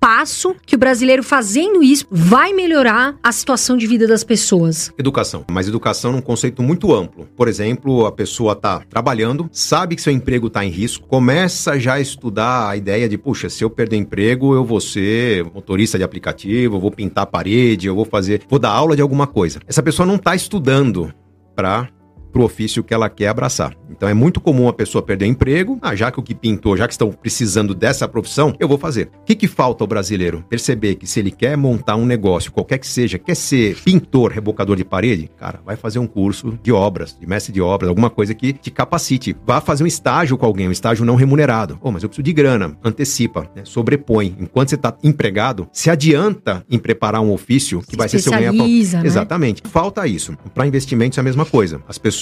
passo que o brasileiro fazendo isso vai melhorar a situação de vida das pessoas? Educação. Mas educação num conceito muito amplo. Por exemplo, a pessoa está trabalhando, sabe que seu emprego está em risco, começa já a estudar a ideia de, puxa, se eu perder emprego, eu vou ser motorista de aplicativo, eu vou pintar a parede, eu vou fazer, vou dar aula de alguma coisa. Essa pessoa não está estudando para para o ofício que ela quer abraçar. Então é muito comum a pessoa perder emprego. Ah, já que o que pintou, já que estão precisando dessa profissão, eu vou fazer. O que, que falta ao brasileiro? Perceber que se ele quer montar um negócio, qualquer que seja, quer ser pintor, rebocador de parede, cara, vai fazer um curso de obras, de mestre de obras, alguma coisa que te capacite. Vá fazer um estágio com alguém, um estágio não remunerado. Oh, mas eu preciso de grana. Antecipa, né? sobrepõe. Enquanto você está empregado, se adianta em preparar um ofício que Se vai ser seu ganha-pão. né? Exatamente. Falta isso. Para investimentos é a mesma coisa. As pessoas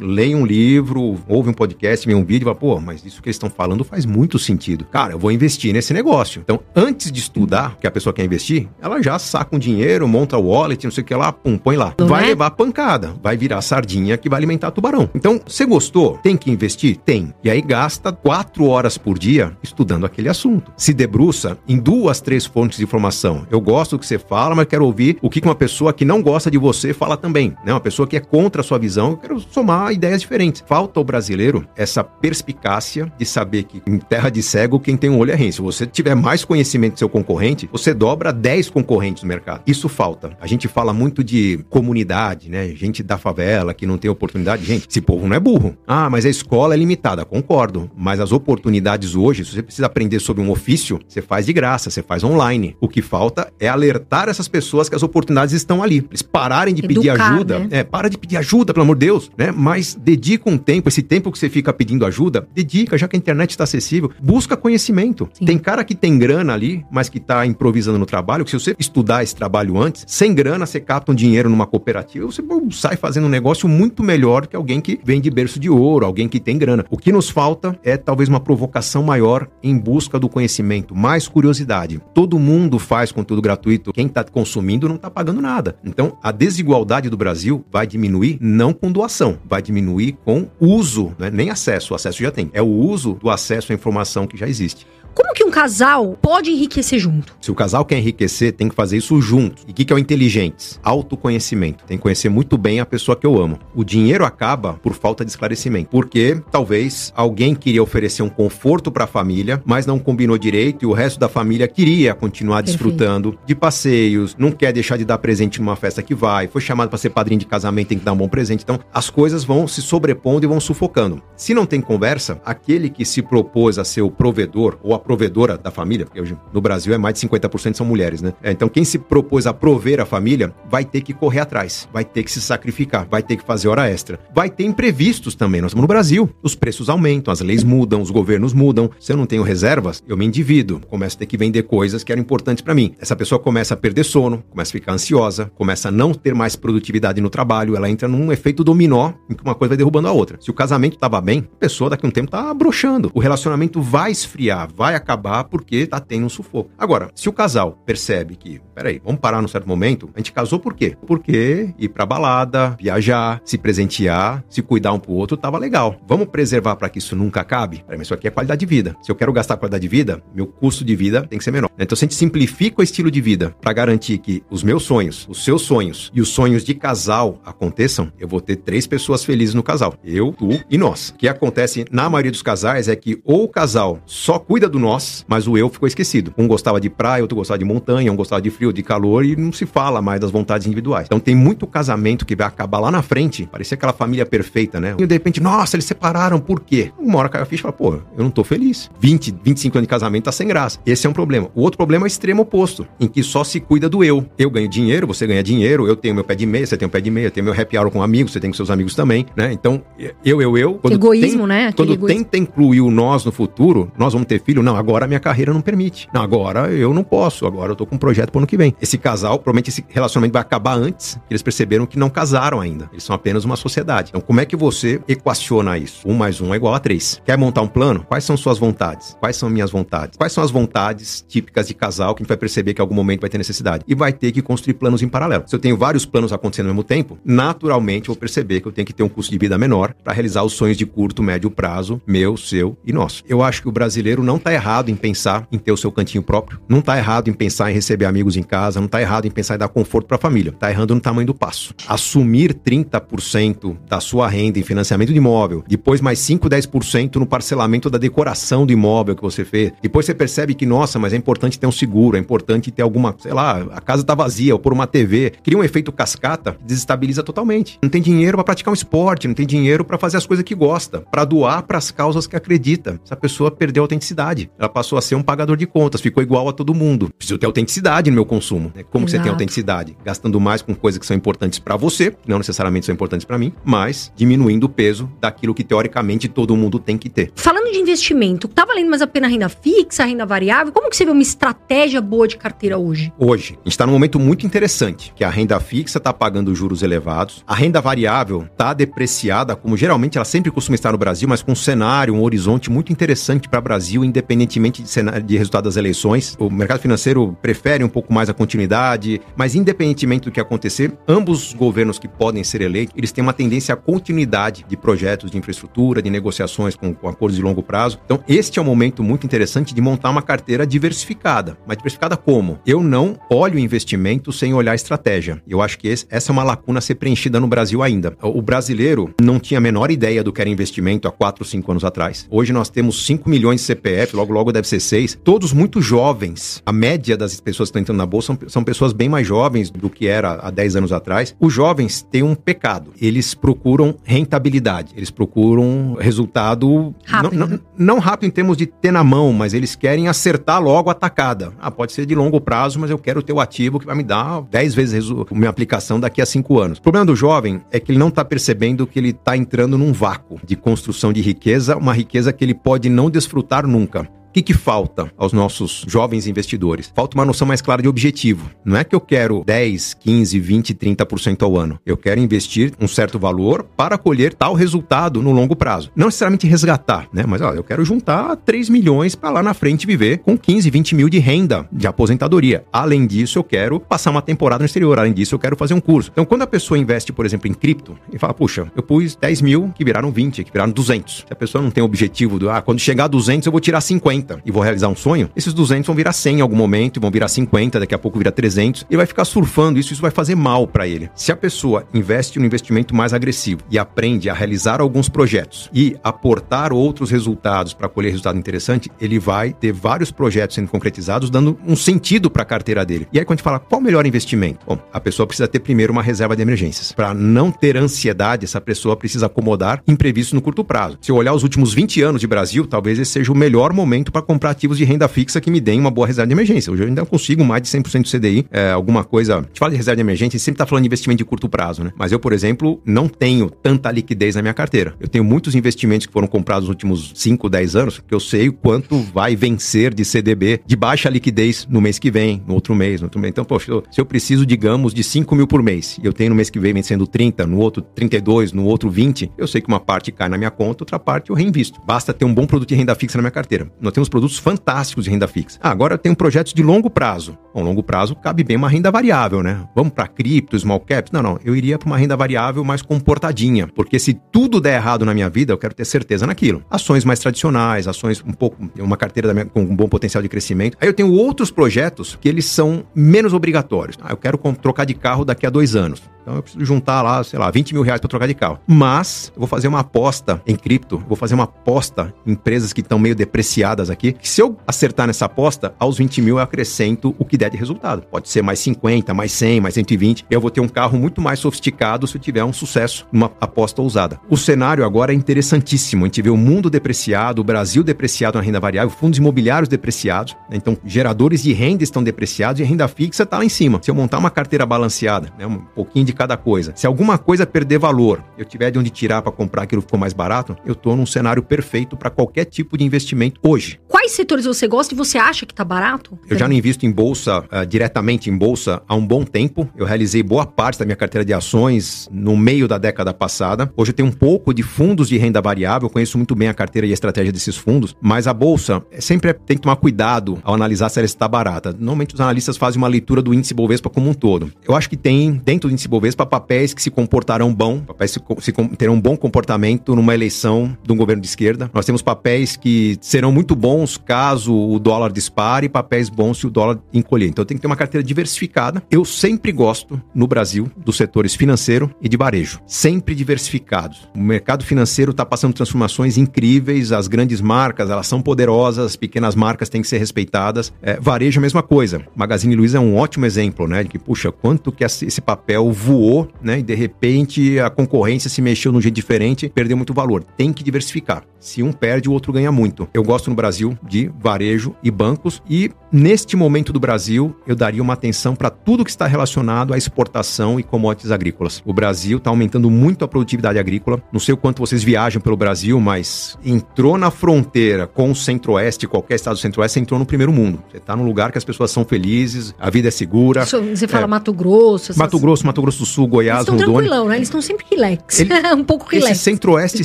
leem um livro, ouvem um podcast, veem um vídeo e falam, pô, mas isso que eles estão falando faz muito sentido. Cara, eu vou investir nesse negócio. Então, antes de estudar que a pessoa quer investir, ela já saca um dinheiro, monta o wallet, não sei o que lá, pum, põe lá. Não vai é? levar pancada, vai virar sardinha que vai alimentar tubarão. Então, você gostou? Tem que investir? Tem. E aí gasta quatro horas por dia estudando aquele assunto. Se debruça em duas, três fontes de informação. Eu gosto do que você fala, mas quero ouvir o que uma pessoa que não gosta de você fala também. Né? Uma pessoa que é contra a sua visão, quero somar ideias diferentes. Falta ao brasileiro essa perspicácia de saber que em terra de cego, quem tem um olho é rei. Se você tiver mais conhecimento do seu concorrente, você dobra 10 concorrentes no mercado. Isso falta. A gente fala muito de comunidade, né? Gente da favela que não tem oportunidade. Gente, esse povo não é burro. Ah, mas a escola é limitada. Concordo. Mas as oportunidades hoje, se você precisa aprender sobre um ofício, você faz de graça, você faz online. O que falta é alertar essas pessoas que as oportunidades estão ali. Eles pararem de pedir Educar, ajuda. né? É, para de pedir ajuda, pelo amor de Deus, né? Mas dedica um tempo, esse tempo que você fica pedindo ajuda, dedica, já que a internet está acessível, busca conhecimento. Sim. Tem cara que tem grana ali, mas que tá improvisando no trabalho, que se você estudar esse trabalho antes, sem grana, você capta um dinheiro numa cooperativa, você sai fazendo um negócio muito melhor que alguém que vem de berço de ouro, alguém que tem grana. O que nos falta é talvez uma provocação maior em busca do conhecimento, mais curiosidade. Todo mundo faz conteúdo gratuito, quem está consumindo não está pagando nada. Então, a desigualdade do Brasil vai diminuir não com doação, vai diminuir com uso, não é nem acesso, o acesso já tem, é o uso do acesso à informação que já existe. Como que um casal pode enriquecer junto? Se o casal quer enriquecer, tem que fazer isso junto. E o que, que é o inteligente? Autoconhecimento. Tem que conhecer muito bem a pessoa que eu amo. O dinheiro acaba por falta de esclarecimento. Porque talvez alguém queria oferecer um conforto para a família, mas não combinou direito e o resto da família queria continuar Perfeito. desfrutando de passeios, não quer deixar de dar presente numa festa que vai, foi chamado para ser padrinho de casamento, tem que dar um bom presente. Então, as coisas vão se sobrepondo e vão sufocando. Se não tem conversa, aquele que se propôs a ser o provedor ou a provedora da família, porque hoje no Brasil é mais de 50% são mulheres, né? É, então, quem se propôs a prover a família vai ter que correr atrás, vai ter que se sacrificar, vai ter que fazer hora extra. Vai ter imprevistos também. Nós estamos no Brasil. Os preços aumentam, as leis mudam, os governos mudam. Se eu não tenho reservas, eu me endivido, começo a ter que vender coisas que eram importantes para mim. Essa pessoa começa a perder sono, começa a ficar ansiosa, começa a não ter mais produtividade no trabalho, ela entra num efeito dominó em que uma coisa vai derrubando a outra. Se o casamento tava bem, a pessoa daqui a um tempo tá broxando. O relacionamento vai esfriar, vai acabar porque tá tendo um sufoco. Agora, se o casal percebe que, peraí, vamos parar num certo momento, a gente casou por quê? Porque ir pra balada, viajar, se presentear, se cuidar um pro outro tava legal. Vamos preservar para que isso nunca acabe? Peraí, mas isso aqui é qualidade de vida. Se eu quero gastar qualidade de vida, meu custo de vida tem que ser menor. Então, se a gente simplifica o estilo de vida para garantir que os meus sonhos, os seus sonhos e os sonhos de casal aconteçam, eu vou ter três pessoas felizes no casal. Eu, tu e nós. O que acontece na maioria dos casais é que ou o casal só cuida do nós, mas o eu ficou esquecido. Um gostava de praia, outro gostava de montanha, um gostava de frio, de calor e não se fala mais das vontades individuais. Então tem muito casamento que vai acabar lá na frente, parecia aquela família perfeita, né? E de repente, nossa, eles separaram, por quê? Uma hora cai a ficha e fala, pô, eu não tô feliz. 20, 25 anos de casamento tá sem graça. Esse é um problema. O outro problema é o extremo oposto, em que só se cuida do eu. Eu ganho dinheiro, você ganha dinheiro, eu tenho meu pé de meia, você tem um pé de meia, eu tenho meu happy hour com amigos, você tem com seus amigos também, né? Então, eu, eu, eu. Quando Egoísmo, tem- né? Aquele Quando egoísmo. tenta incluir o nós no futuro, nós vamos ter filho? Não, agora minha carreira não permite. Não, agora eu não posso, agora eu tô com um projeto pro ano que vem. Esse casal, provavelmente esse relacionamento vai acabar antes, eles perceberam que não casaram ainda. Eles são apenas uma sociedade. Então, como é que você equaciona isso? Um mais um é igual a três. Quer montar um plano? Quais são suas vontades? Quais são minhas vontades? Quais são as vontades típicas de casal que a gente vai perceber que em algum momento vai ter necessidade? E vai ter que construir planos em paralelo. Se eu tenho vários planos acontecendo ao mesmo tempo, naturalmente eu vou perceber que eu tenho que ter um custo de vida menor para realizar os sonhos de curto, médio prazo, meu, seu e nosso. Eu acho que o brasileiro não está errado em pensar em ter o seu cantinho próprio, não está errado em pensar em receber amigos em casa, não está errado em pensar em dar conforto para a família. Está errando no tamanho do passo. Assumir 30% da sua renda em financiamento de imóvel, depois mais 5, 10% no parcelamento da decoração do imóvel que você fez. Depois você percebe que, nossa, mas é importante ter um seguro, é importante ter alguma, sei lá, a casa está vazia, ou por uma TV. Cria um efeito cascata, desestabiliza totalmente. Não tem dinheiro para praticar um esporte, não tem dinheiro para fazer as coisas que gosta, para doar para as causas que acredita. Essa pessoa perdeu a autenticidade. Ela passou a ser um pagador de contas, ficou igual a todo mundo. Preciso ter autenticidade no meu consumo. Né? Como você tem autenticidade? Gastando mais com coisas que são importantes para você, que não necessariamente são importantes para mim, mas diminuindo o peso daquilo que teoricamente todo mundo tem que ter. Falando de investimento, tá valendo mais a pena a renda fixa, a renda variável? Como que você vê uma estratégia boa de carteira hoje? Hoje, a gente está num momento muito interessante, que a renda fixa está pagando juros elevados, a renda variável está depreciada, como geralmente ela sempre costuma estar no Brasil, mas com um cenário, um horizonte muito interessante para o Brasil, independentemente de, cenário, de resultado das eleições. O mercado financeiro prefere um pouco mais a continuidade, mas independentemente do que acontecer, ambos os governos que podem ser eleitos, eles têm uma tendência à continuidade de projetos de infraestrutura, de negociações com, com acordos de longo prazo. Então, este é um momento muito interessante de montar uma carteira diversificada. Mas diversificada como? Eu não olho investimento sem olhar estratégia. Eu acho que esse, essa é uma lacuna a ser preenchida no Brasil ainda. O brasileiro não tinha a menor ideia do que era investimento há 4, 5 anos atrás. Hoje nós temos 5 milhões de CPF, logo logo deve ser 6, todos muito jovens. A média das pessoas que estão entrando na bolsa são, são pessoas bem mais jovens do que era há 10 anos atrás. Os jovens têm um pecado. Eles procuram rentabilidade, eles procuram resultado rápido. Não, não, não, rápido em termos de ter na mão, mas eles querem acertar logo a tacada. Ah, pode ser de longo prazo, mas eu quero ter o ativo que vai me dar 10 vezes a minha aplicação daqui a 5 anos. O problema do jovem é que ele não está percebendo que ele está entrando num vácuo de construção de riqueza, uma riqueza que ele pode não desfrutar nunca. O que, que falta aos nossos jovens investidores? Falta uma noção mais clara de objetivo. Não é que eu quero 10, 15, 20, 30% ao ano. Eu quero investir um certo valor para colher tal resultado no longo prazo. Não necessariamente resgatar, né? Mas ó, eu quero juntar 3 milhões para lá na frente viver com 15, 20 mil de renda de aposentadoria. Além disso, eu quero passar uma temporada no exterior. Além disso, eu quero fazer um curso. Então, quando a pessoa investe, por exemplo, em cripto e fala, puxa, eu pus 10 mil que viraram 20, que viraram 200. Se a pessoa não tem o objetivo do, ah, quando chegar a 200 eu vou tirar 50 e vou realizar um sonho, esses 200 vão virar 100 em algum momento, vão virar 50, daqui a pouco vira 300, e vai ficar surfando isso, isso vai fazer mal para ele. Se a pessoa investe no investimento mais agressivo e aprende a realizar alguns projetos e aportar outros resultados para colher resultado interessante, ele vai ter vários projetos sendo concretizados, dando um sentido para a carteira dele. E aí quando a gente fala qual o melhor investimento? Bom, a pessoa precisa ter primeiro uma reserva de emergências. Para não ter ansiedade, essa pessoa precisa acomodar imprevistos no curto prazo. Se eu olhar os últimos 20 anos de Brasil, talvez esse seja o melhor momento para comprar ativos de renda fixa que me deem uma boa reserva de emergência. Hoje eu ainda consigo mais de 100% do CDI, é, alguma coisa. A gente fala de reserva de emergência, a gente sempre está falando de investimento de curto prazo, né? Mas eu, por exemplo, não tenho tanta liquidez na minha carteira. Eu tenho muitos investimentos que foram comprados nos últimos 5, 10 anos, que eu sei o quanto vai vencer de CDB de baixa liquidez no mês que vem, no outro mês, no outro mês. Então, poxa, se eu preciso, digamos, de 5 mil por mês, e eu tenho no mês que vem vencendo 30, no outro 32, no outro 20, eu sei que uma parte cai na minha conta, outra parte eu reinvisto. Basta ter um bom produto de renda fixa na minha carteira. Temos produtos fantásticos de renda fixa. Ah, agora eu tenho projetos de longo prazo. Bom, longo prazo cabe bem uma renda variável, né? Vamos para cripto, small caps? Não, não. Eu iria para uma renda variável mais comportadinha, porque se tudo der errado na minha vida, eu quero ter certeza naquilo. Ações mais tradicionais, ações um pouco, uma carteira minha, com um bom potencial de crescimento. Aí eu tenho outros projetos que eles são menos obrigatórios. Ah, eu quero trocar de carro daqui a dois anos. Então eu preciso juntar lá, sei lá, 20 mil reais para trocar de carro. Mas eu vou fazer uma aposta em cripto, vou fazer uma aposta em empresas que estão meio depreciadas aqui. Que se eu acertar nessa aposta, aos 20 mil eu acrescento o que der de resultado. Pode ser mais 50, mais 100, mais 120. Eu vou ter um carro muito mais sofisticado se eu tiver um sucesso numa aposta ousada. O cenário agora é interessantíssimo. A gente vê o mundo depreciado, o Brasil depreciado na renda variável, fundos imobiliários depreciados. Né? Então, geradores de renda estão depreciados e a renda fixa está lá em cima. Se eu montar uma carteira balanceada, né, um pouquinho de cada coisa. Se alguma coisa perder valor, eu tiver de onde tirar para comprar aquilo que ficou mais barato, eu estou num cenário perfeito para qualquer tipo de investimento hoje. Quais setores você gosta e você acha que tá barato? Eu já não invisto em bolsa, uh, diretamente em bolsa, há um bom tempo. Eu realizei boa parte da minha carteira de ações no meio da década passada. Hoje eu tenho um pouco de fundos de renda variável, conheço muito bem a carteira e a estratégia desses fundos, mas a bolsa sempre tem que tomar cuidado ao analisar se ela está barata. Normalmente os analistas fazem uma leitura do índice Bovespa como um todo. Eu acho que tem, dentro do índice Bovespa, papéis que se comportarão bom, papéis que se, terão um bom comportamento numa eleição de um governo de esquerda. Nós temos papéis que serão muito bons caso o dólar dispare e papéis bons se o dólar encolher. Então tem que ter uma carteira diversificada. Eu sempre gosto, no Brasil, dos setores financeiro e de varejo. Sempre diversificados. O mercado financeiro está passando transformações incríveis, as grandes marcas, elas são poderosas, as pequenas marcas têm que ser respeitadas. É, varejo é a mesma coisa. Magazine Luiza é um ótimo exemplo, né? De que, puxa, quanto que esse papel voou, né? E de repente a concorrência se mexeu de um jeito diferente, perdeu muito valor. Tem que diversificar. Se um perde, o outro ganha muito. Eu gosto no Brasil de varejo e bancos e neste momento do Brasil eu daria uma atenção para tudo que está relacionado à exportação e commodities agrícolas. O Brasil está aumentando muito a produtividade agrícola. Não sei o quanto vocês viajam pelo Brasil, mas entrou na fronteira com o Centro-Oeste, qualquer estado do Centro-Oeste, entrou no primeiro mundo. Você está num lugar que as pessoas são felizes, a vida é segura. Você fala é, Mato Grosso. Essas... Mato Grosso, Mato Grosso do Sul, Goiás, Eles estão tranquilão, né? Eles estão sempre relax. Ele... um pouco relax. Esse Centro-Oeste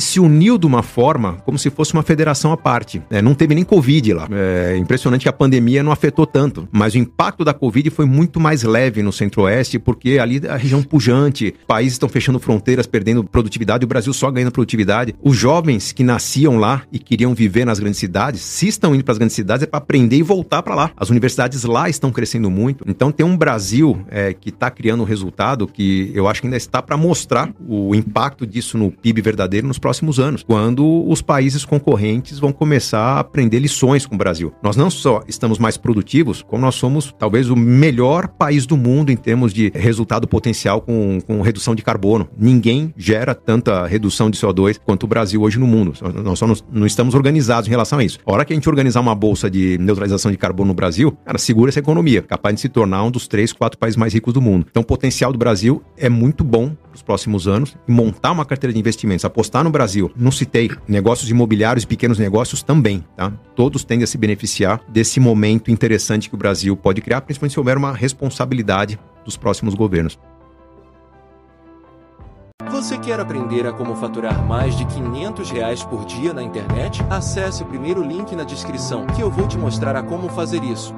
se uniu de uma forma como se fosse uma federação à parte. É, não teve nem Covid lá. É impressionante que a pandemia não afetou tanto, mas o impacto da Covid foi muito mais leve no Centro-Oeste, porque ali a região pujante, países estão fechando fronteiras, perdendo produtividade, o Brasil só ganhando produtividade. Os jovens que nasciam lá e queriam viver nas grandes cidades, se estão indo para as grandes cidades é para aprender e voltar para lá. As universidades lá estão crescendo muito. Então tem um Brasil é, que está criando um resultado que eu acho que ainda está para mostrar o impacto disso no PIB verdadeiro nos próximos anos, quando os países concorrentes vão começar a aprender lições com o Brasil. Nós não só estamos mais produtivos, como nós somos talvez o melhor país do mundo em termos de resultado potencial com, com redução de carbono. Ninguém gera tanta redução de CO2 quanto o Brasil hoje no mundo. Nós só não estamos organizados em relação a isso. A hora que a gente organizar uma bolsa de neutralização de carbono no Brasil, cara, segura essa economia, capaz de se tornar um dos três, quatro países mais ricos do mundo. Então, o potencial do Brasil é muito bom para os próximos anos montar uma carteira de investimentos, apostar no Brasil. Não citei negócios imobiliários pequenos negócios também, tá? Todos tendem a se beneficiar desse momento interessante que o Brasil pode criar, principalmente se houver uma responsabilidade dos próximos governos. Você quer aprender a como faturar mais de 500 reais por dia na internet? Acesse o primeiro link na descrição que eu vou te mostrar a como fazer isso.